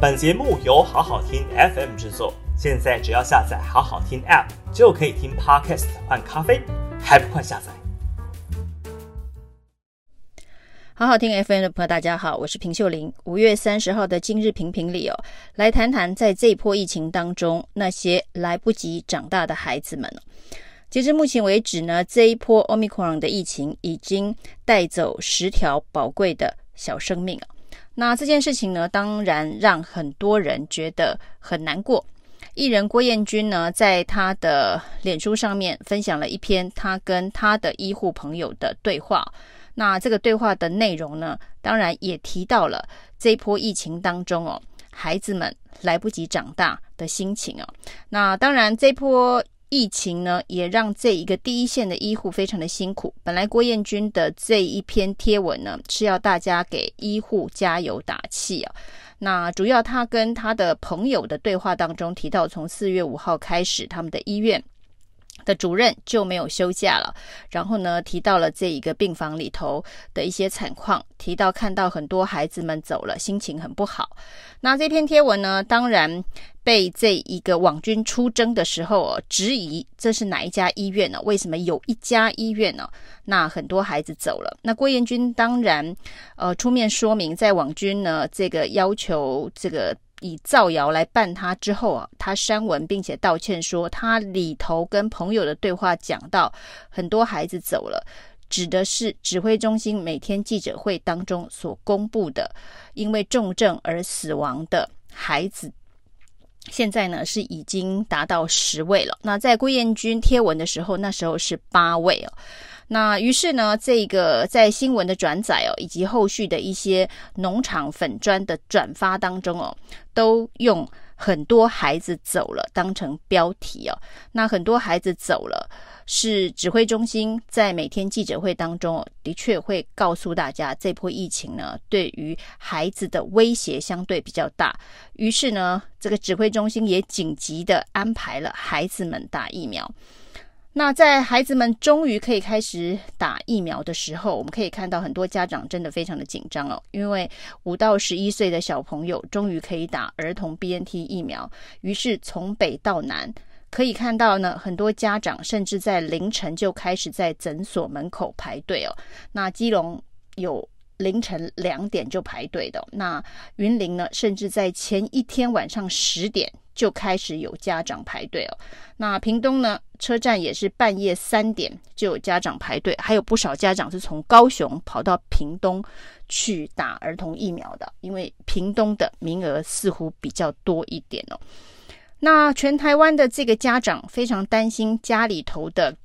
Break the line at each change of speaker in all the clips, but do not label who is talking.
本节目由好好听 FM 制作，现在只要下载好好听 App 就可以听 Podcast 换咖啡，还不快下载？
好好听 FM 的朋友，大家好，我是平秀玲。五月三十号的今日评评里哦，来谈谈在这一波疫情当中，那些来不及长大的孩子们。截至目前为止呢，这一波 Omicron 的疫情已经带走十条宝贵的小生命。那这件事情呢，当然让很多人觉得很难过。艺人郭彦均呢，在他的脸书上面分享了一篇他跟他的医护朋友的对话。那这个对话的内容呢，当然也提到了这一波疫情当中哦，孩子们来不及长大的心情哦。那当然，这波。疫情呢，也让这一个第一线的医护非常的辛苦。本来郭彦军的这一篇贴文呢，是要大家给医护加油打气啊。那主要他跟他的朋友的对话当中提到，从四月五号开始，他们的医院的主任就没有休假了。然后呢，提到了这一个病房里头的一些惨况，提到看到很多孩子们走了，心情很不好。那这篇贴文呢，当然被这一个网军出征的时候哦，质疑这是哪一家医院呢？为什么有一家医院呢？那很多孩子走了。那郭彦均当然呃出面说明，在网军呢这个要求这个以造谣来办他之后啊，他删文并且道歉说，他里头跟朋友的对话讲到很多孩子走了。指的是指挥中心每天记者会当中所公布的，因为重症而死亡的孩子，现在呢是已经达到十位了。那在郭彦均贴文的时候，那时候是八位哦。那于是呢，这个在新闻的转载哦，以及后续的一些农场粉砖的转发当中哦，都用很多孩子走了当成标题哦。那很多孩子走了。是指挥中心在每天记者会当中，的确会告诉大家，这波疫情呢，对于孩子的威胁相对比较大。于是呢，这个指挥中心也紧急的安排了孩子们打疫苗。那在孩子们终于可以开始打疫苗的时候，我们可以看到很多家长真的非常的紧张哦，因为五到十一岁的小朋友终于可以打儿童 BNT 疫苗。于是从北到南。可以看到呢，很多家长甚至在凌晨就开始在诊所门口排队哦。那基隆有凌晨两点就排队的，那云林呢，甚至在前一天晚上十点就开始有家长排队哦。那屏东呢，车站也是半夜三点就有家长排队，还有不少家长是从高雄跑到屏东去打儿童疫苗的，因为屏东的名额似乎比较多一点哦。那全台湾的这个家长非常担心家里头的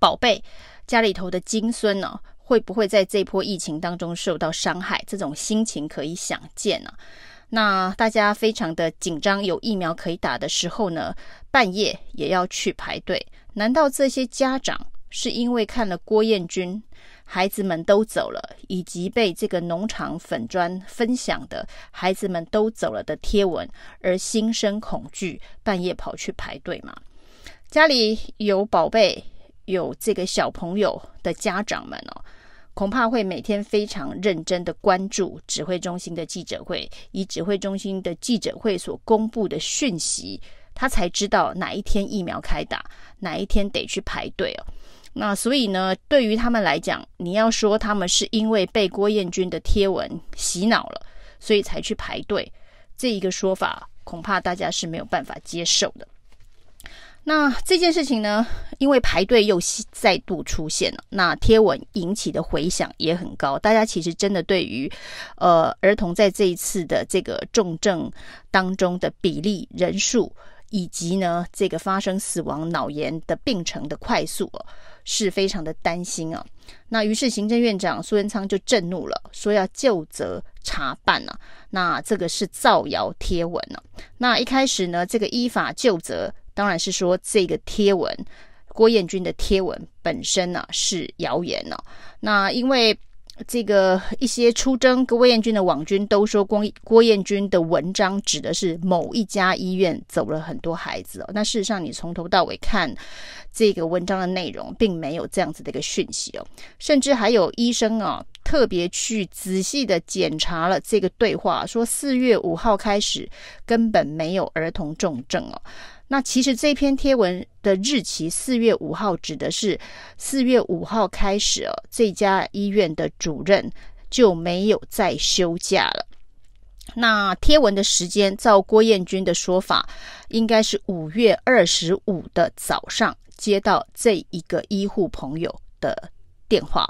宝贝、家里头的金孙呢，会不会在这波疫情当中受到伤害？这种心情可以想见啊。那大家非常的紧张，有疫苗可以打的时候呢，半夜也要去排队。难道这些家长是因为看了郭彦均？孩子们都走了，以及被这个农场粉砖分享的孩子们都走了的贴文，而心生恐惧，半夜跑去排队吗？家里有宝贝、有这个小朋友的家长们哦，恐怕会每天非常认真的关注指挥中心的记者会，以指挥中心的记者会所公布的讯息，他才知道哪一天疫苗开打，哪一天得去排队哦。那所以呢，对于他们来讲，你要说他们是因为被郭彦均的贴文洗脑了，所以才去排队，这一个说法恐怕大家是没有办法接受的。那这件事情呢，因为排队又再度出现了，那贴文引起的回响也很高，大家其实真的对于呃儿童在这一次的这个重症当中的比例人数，以及呢这个发生死亡脑炎的病程的快速哦。是非常的担心啊，那于是行政院长苏贞昌就震怒了，说要就责查办啊，那这个是造谣贴文呢、那一开始呢，这个依法就责，当然是说这个贴文郭彦军的贴文本身呢、啊、是谣言呢、啊。那因为。这个一些出征郭彦军的网军都说，郭郭彦军的文章指的是某一家医院走了很多孩子哦。那事实上，你从头到尾看这个文章的内容，并没有这样子的一个讯息哦。甚至还有医生啊特别去仔细的检查了这个对话，说四月五号开始根本没有儿童重症哦。那其实这篇贴文的日期四月五号指的是四月五号开始哦，这家医院的主任就没有再休假了。那贴文的时间，照郭彦均的说法，应该是五月二十五的早上接到这一个医护朋友的电话，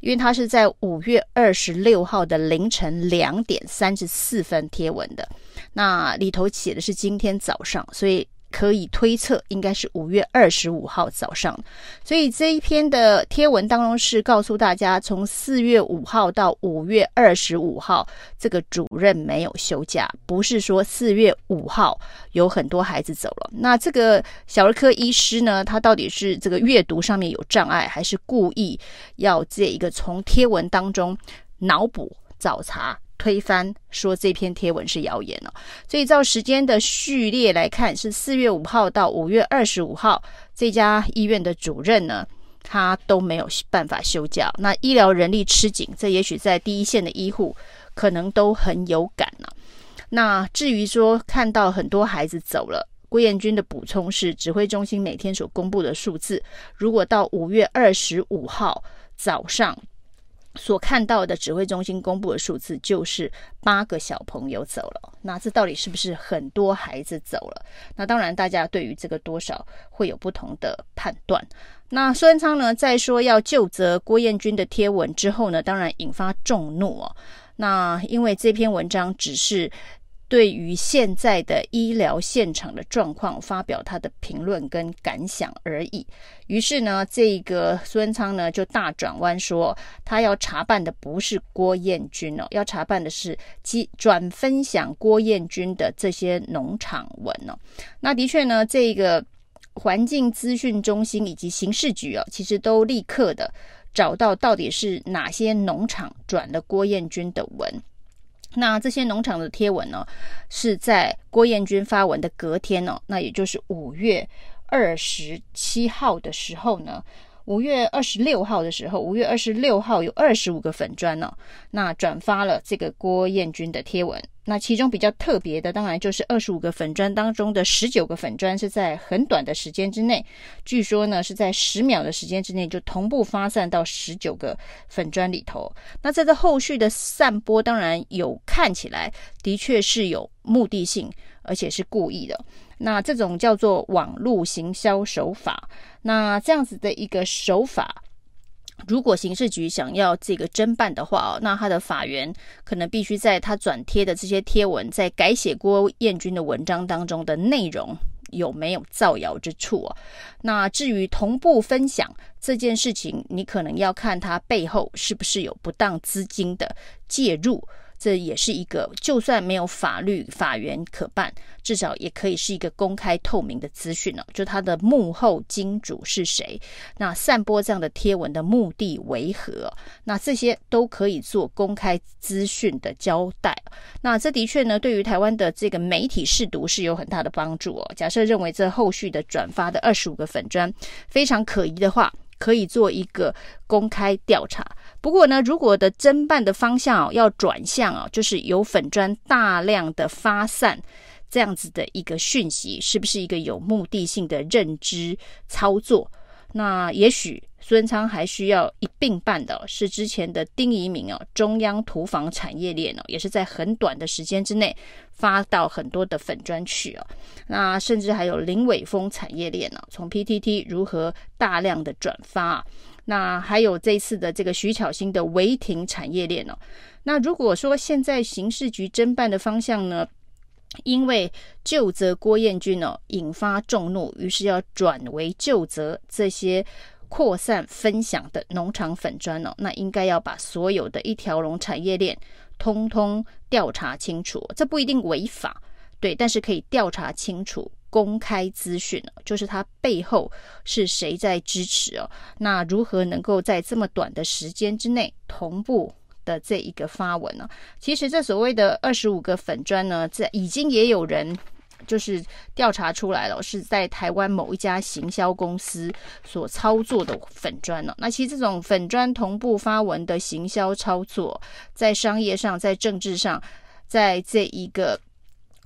因为他是在五月二十六号的凌晨两点三十四分贴文的，那里头写的是今天早上，所以。可以推测，应该是五月二十五号早上。所以这一篇的贴文当中是告诉大家，从四月五号到五月二十五号，这个主任没有休假，不是说四月五号有很多孩子走了。那这个小儿科医师呢，他到底是这个阅读上面有障碍，还是故意要这一个从贴文当中脑补找茬？推翻说这篇贴文是谣言哦，所以照时间的序列来看，是四月五号到五月二十五号，这家医院的主任呢，他都没有办法休假。那医疗人力吃紧，这也许在第一线的医护可能都很有感了。那至于说看到很多孩子走了，郭彦军的补充是，指挥中心每天所公布的数字，如果到五月二十五号早上。所看到的指挥中心公布的数字就是八个小朋友走了，那这到底是不是很多孩子走了？那当然，大家对于这个多少会有不同的判断。那苏贞昌呢，在说要就责郭彦军的贴文之后呢，当然引发众怒哦。那因为这篇文章只是。对于现在的医疗现场的状况，发表他的评论跟感想而已。于是呢，这个苏贞昌呢就大转弯说，他要查办的不是郭彦均哦，要查办的是转转分享郭彦均的这些农场文哦。那的确呢，这个环境资讯中心以及刑事局哦，其实都立刻的找到到底是哪些农场转了郭彦均的文。那这些农场的贴文呢，是在郭彦军发文的隔天呢，那也就是五月二十七号的时候呢。五月二十六号的时候，五月二十六号有二十五个粉砖呢、哦，那转发了这个郭彦军的贴文。那其中比较特别的，当然就是二十五个粉砖当中的十九个粉砖是在很短的时间之内，据说呢是在十秒的时间之内就同步发散到十九个粉砖里头。那在这后续的散播，当然有看起来的确是有目的性，而且是故意的。那这种叫做网络行销手法，那这样子的一个手法，如果刑事局想要这个侦办的话哦，那他的法源可能必须在他转贴的这些贴文，在改写郭彦军的文章当中的内容有没有造谣之处哦。那至于同步分享这件事情，你可能要看他背后是不是有不当资金的介入。这也是一个，就算没有法律法源可办，至少也可以是一个公开透明的资讯了。就他的幕后金主是谁？那散播这样的贴文的目的为何？那这些都可以做公开资讯的交代。那这的确呢，对于台湾的这个媒体试读是有很大的帮助哦。假设认为这后续的转发的二十五个粉专非常可疑的话，可以做一个公开调查。不过呢，如果的侦办的方向哦要转向哦，就是由粉砖大量的发散这样子的一个讯息，是不是一个有目的性的认知操作？那也许孙昌还需要一并办的是之前的丁仪明哦，中央土房产业链哦，也是在很短的时间之内发到很多的粉专去哦。那甚至还有林伟峰产业链呢，从 PTT 如何大量的转发。那还有这次的这个徐巧芯的违停产业链哦。那如果说现在刑事局侦办的方向呢，因为究责郭彦均哦，引发众怒，于是要转为究责这些扩散分享的农场粉砖哦，那应该要把所有的一条龙产业链通通调查清楚。这不一定违法，对，但是可以调查清楚。公开资讯就是他背后是谁在支持哦？那如何能够在这么短的时间之内同步的这一个发文呢？其实这所谓的二十五个粉砖呢，这已经也有人就是调查出来了，是在台湾某一家行销公司所操作的粉砖呢。那其实这种粉砖同步发文的行销操作，在商业上、在政治上，在这一个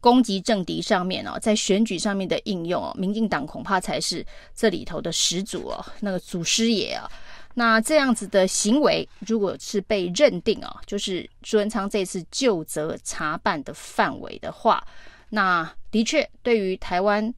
攻击政敌上面哦，在选举上面的应用哦，民进党恐怕才是这里头的始祖哦，那个祖师爷啊。那这样子的行为，如果是被认定啊，就是朱文昌这次就责查办的范围的话，那的确对于台湾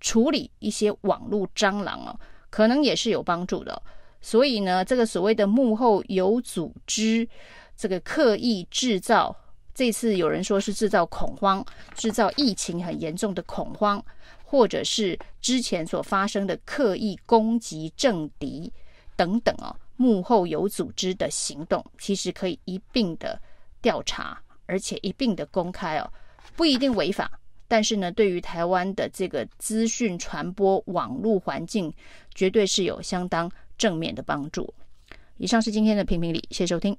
处理一些网络蟑螂哦，可能也是有帮助的。所以呢，这个所谓的幕后有组织，这个刻意制造，这次有人说是制造恐慌，制造疫情很严重的恐慌，或者是之前所发生的刻意攻击政敌。等等哦，幕后有组织的行动，其实可以一并的调查，而且一并的公开哦，不一定违法，但是呢，对于台湾的这个资讯传播网络环境，绝对是有相当正面的帮助。以上是今天的评评理，谢谢收听。